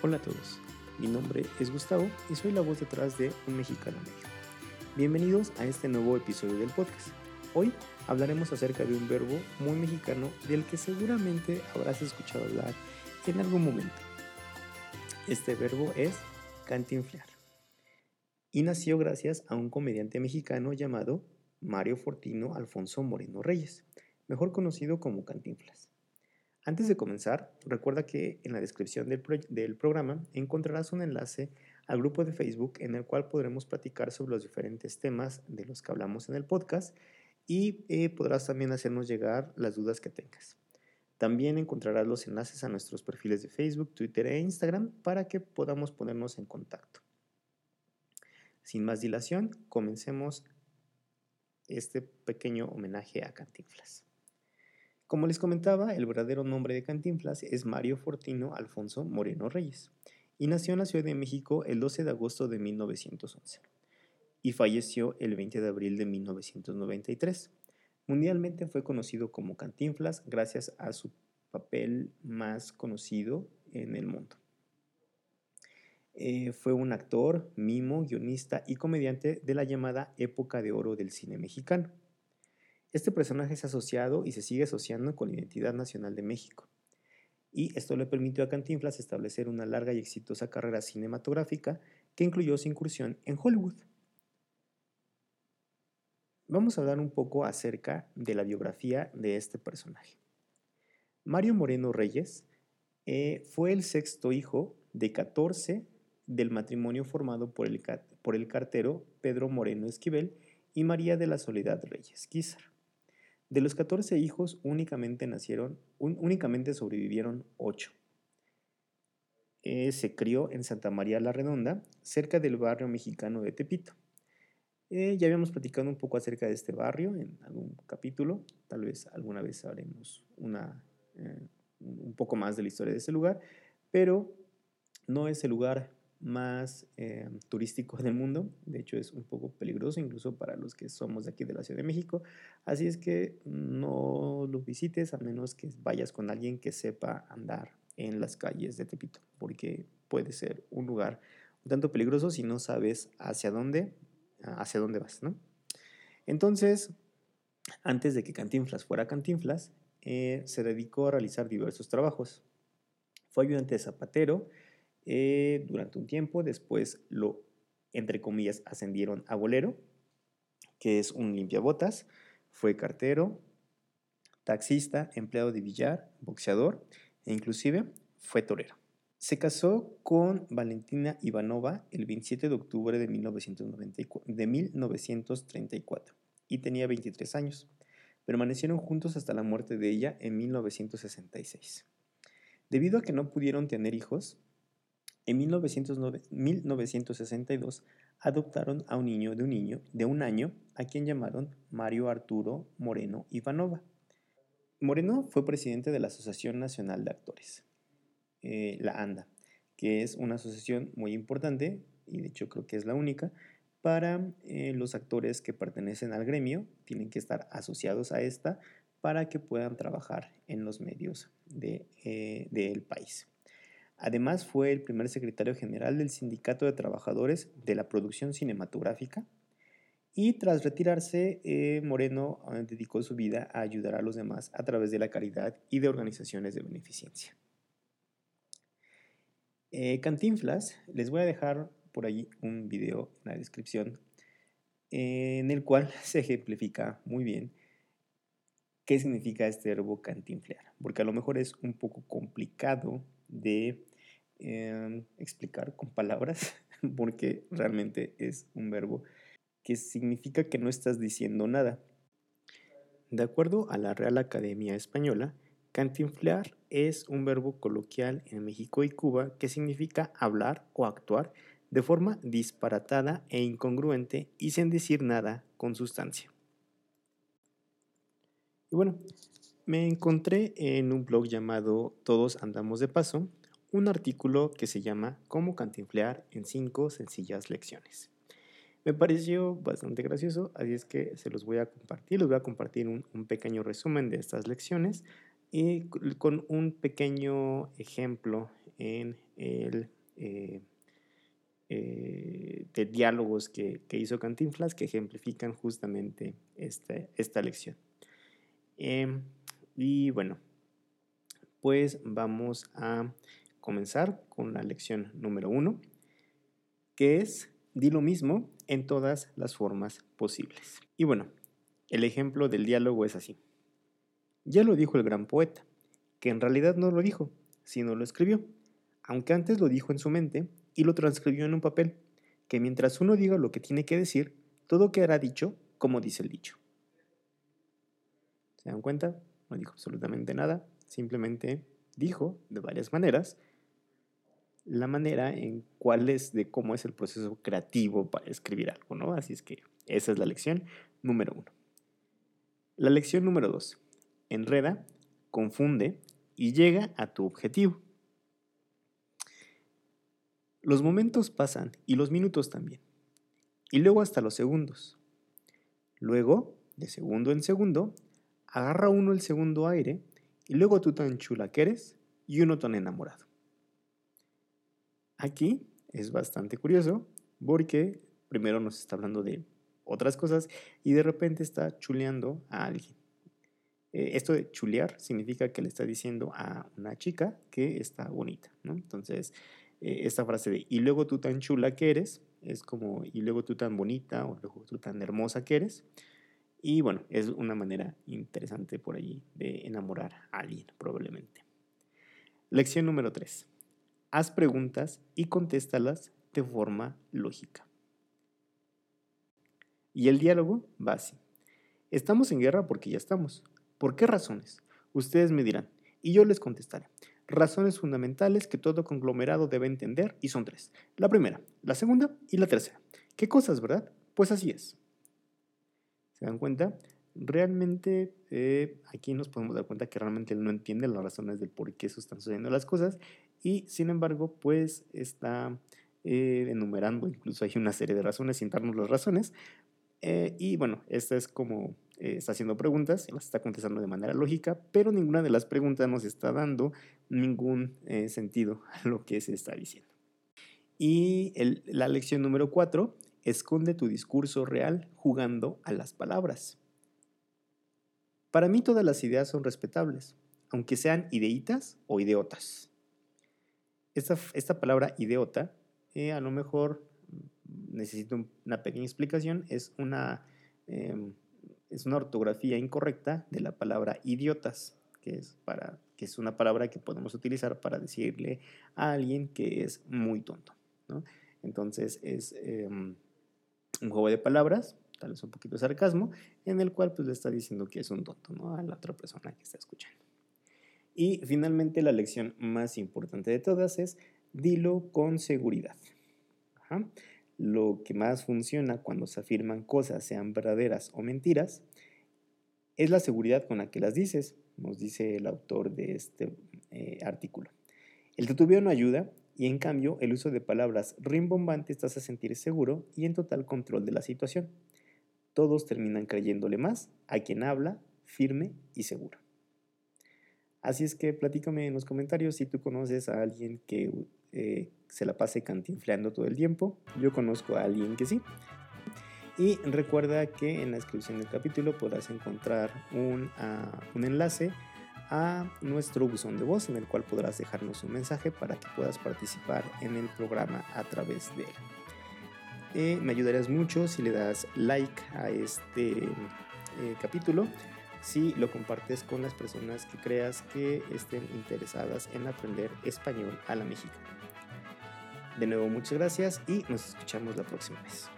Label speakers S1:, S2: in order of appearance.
S1: Hola a todos, mi nombre es Gustavo y soy la voz detrás de Un Mexicano Medio. Bienvenidos a este nuevo episodio del podcast. Hoy hablaremos acerca de un verbo muy mexicano del que seguramente habrás escuchado hablar en algún momento. Este verbo es cantinflear y nació gracias a un comediante mexicano llamado Mario Fortino Alfonso Moreno Reyes, mejor conocido como Cantinflas. Antes de comenzar, recuerda que en la descripción del, programa encontrarás un enlace al grupo de Facebook en el cual podremos platicar sobre los diferentes temas de los que hablamos en el podcast y eh, podrás también hacernos llegar las dudas que tengas. También encontrarás los enlaces a nuestros perfiles de Facebook, Twitter e Instagram para que podamos ponernos en contacto. Sin más dilación, comencemos este pequeño homenaje a Cantinflas. Como les comentaba, el verdadero nombre de Cantinflas es Mario Fortino Alfonso Moreno Reyes y nació en la Ciudad de México el 12 de agosto de 1911 y falleció el 20 de abril de 1993. Mundialmente fue conocido como Cantinflas gracias a su papel más conocido en el mundo. Eh, fue un actor, mimo, guionista y comediante de la llamada época de oro del cine mexicano. Este personaje es asociado y se sigue asociando con la identidad nacional de México. Y esto le permitió a Cantinflas establecer una larga y exitosa carrera cinematográfica que incluyó su incursión en Hollywood. Vamos a hablar un poco acerca de la biografía de este personaje. Mario Moreno Reyes eh, fue el sexto hijo de 14 del matrimonio formado por el, por el cartero Pedro Moreno Esquivel y María de la Soledad Reyes Quizar. De los 14 hijos, únicamente nacieron, únicamente sobrevivieron 8. Eh, se crió en Santa María la Redonda, cerca del barrio mexicano de Tepito. Eh, ya habíamos platicado un poco acerca de este barrio en algún capítulo, tal vez alguna vez haremos una, eh, un poco más de la historia de ese lugar, pero no es el lugar más eh, turístico del mundo. De hecho, es un poco peligroso incluso para los que somos de aquí de la Ciudad de México. Así es que no lo visites a menos que vayas con alguien que sepa andar en las calles de Tepito, porque puede ser un lugar un tanto peligroso si no sabes hacia dónde, hacia dónde vas, ¿no? Entonces, antes de que Cantinflas fuera Cantinflas, eh, se dedicó a realizar diversos trabajos. Fue ayudante de zapatero, eh, durante un tiempo. Después lo, entre comillas, ascendieron a bolero, que es un limpiabotas. Fue cartero, taxista, empleado de billar, boxeador e inclusive fue torero. Se casó con Valentina Ivanova el 27 de octubre de, de 1934 y tenía 23 años. Permanecieron juntos hasta la muerte de ella en 1966. Debido a que no pudieron tener hijos, en 1962 adoptaron a un niño de un niño de año a quien llamaron Mario Arturo Moreno Ivanova. Moreno fue presidente de la Asociación Nacional de Actores, eh, la ANDA, que es una asociación muy importante y de hecho creo que es la única para eh, los actores que pertenecen al gremio, tienen que estar asociados a esta para que puedan trabajar en los medios eh, del país. Además fue el primer secretario general del Sindicato de Trabajadores de la Producción Cinematográfica y tras retirarse, eh, Moreno eh, dedicó su vida a ayudar a los demás a través de la caridad y de organizaciones de beneficencia. Eh, Cantinflas, les voy a dejar por allí un video en la descripción en el cual se ejemplifica muy bien qué significa este verbo cantinflear, porque a lo mejor es un poco complicado de em, explicar con palabras, porque realmente es un verbo que significa que no estás diciendo nada. De acuerdo a la Real Academia Española, cantinflear es un verbo coloquial en México y Cuba que significa hablar o actuar de forma disparatada e incongruente y sin decir nada con sustancia. Y bueno, me encontré en un blog llamado Todos Andamos de Paso un artículo que se llama Cómo cantinflear en cinco sencillas lecciones. Me pareció bastante gracioso, así es que se los voy a compartir. Les voy a compartir un, pequeño resumen de estas lecciones y con un pequeño ejemplo en el... Eh, eh, de diálogos que, hizo Cantinflas que ejemplifican justamente este, esta lección. Em, y bueno, pues vamos a comenzar con la lección número uno, que es di lo mismo en todas las formas posibles. Y bueno, el ejemplo del diálogo es así. Ya lo dijo el gran poeta, que en realidad no lo dijo, sino lo escribió, aunque antes lo dijo en su mente y lo transcribió en un papel, que mientras uno diga lo que tiene que decir, todo quedará dicho como dice el dicho. ¿Se dan cuenta? No dijo absolutamente nada, simplemente dijo de varias maneras la manera en cuál es de cómo es el proceso creativo para escribir algo, ¿no? Así es que esa es la lección número uno. La lección número dos. Enreda, confunde y llega a tu objetivo. Los momentos pasan y los minutos también. Y luego hasta los segundos. Luego, de segundo en segundo, agarra uno el segundo aire y luego tú tan chula que eres y uno tan enamorado. Aquí es bastante curioso porque primero nos está hablando de otras cosas y de repente está chuleando a alguien. Eh, esto de chulear significa que le está diciendo a una chica que está bonita, ¿no? Entonces, eh, esta frase de y luego tú tan chula que eres, es como y luego tú tan bonita o luego tú tan hermosa que eres. Y bueno, es una manera interesante por allí de enamorar a alguien, probablemente. Lección número 3. Haz preguntas y contéstalas de forma lógica. Y el diálogo va así. Estamos en guerra porque ya estamos. ¿Por qué razones? Ustedes me dirán y yo les contestaré razones fundamentales que todo conglomerado debe entender y son tres. La primera, la segunda y la tercera. ¿Qué cosas, verdad? Pues así es. ¿Se dan cuenta? Realmente eh, aquí nos podemos dar cuenta que realmente él no entiende las razones del por qué eso están sucediendo las cosas y sin embargo pues está eh, enumerando, incluso hay una serie de razones sin darnos las razones eh, y bueno, esta es como eh, está haciendo preguntas, las está contestando de manera lógica, pero ninguna de las preguntas nos está dando ningún eh, sentido a lo que se está diciendo. Y la lección número cuatro, esconde tu discurso real jugando a las palabras. Para mí todas las ideas son respetables, aunque sean ideitas o ideotas. Esta, palabra ideota, eh, a lo mejor necesito una pequeña explicación, es una em, es una ortografía incorrecta de la palabra idiotas, que es, para, que es una palabra que podemos utilizar para decirle a alguien que es muy tonto. Entonces es em, un juego de palabras, tal vez un poquito de sarcasmo, en el cual pues, le está diciendo que es un tonto ¿no? a la otra persona que está escuchando. Y finalmente la lección más importante de todas es dilo con seguridad. Ajá. Lo que más funciona cuando se afirman cosas, sean verdaderas o mentiras, es la seguridad con la que las dices, nos dice el autor de este eh, artículo. El tutubeo no ayuda y en cambio el uso de palabras rimbombantes te hace sentir seguro y en total control de la situación. Todos terminan creyéndole más a quien habla firme y seguro. Así es que platícame en los comentarios si tú conoces a alguien que eh, se la pase cantinfleando todo el tiempo. Yo conozco a alguien que sí. Y recuerda que en la descripción del capítulo podrás encontrar un, ah, un enlace a nuestro buzón de voz en el cual podrás dejarnos un mensaje para que puedas participar en el programa a través de él. Eh, me ayudarías mucho si le das like a este eh, capítulo si lo compartes con las personas que creas que estén interesadas en aprender español a la mexicana. De nuevo, muchas gracias y nos escuchamos la próxima vez.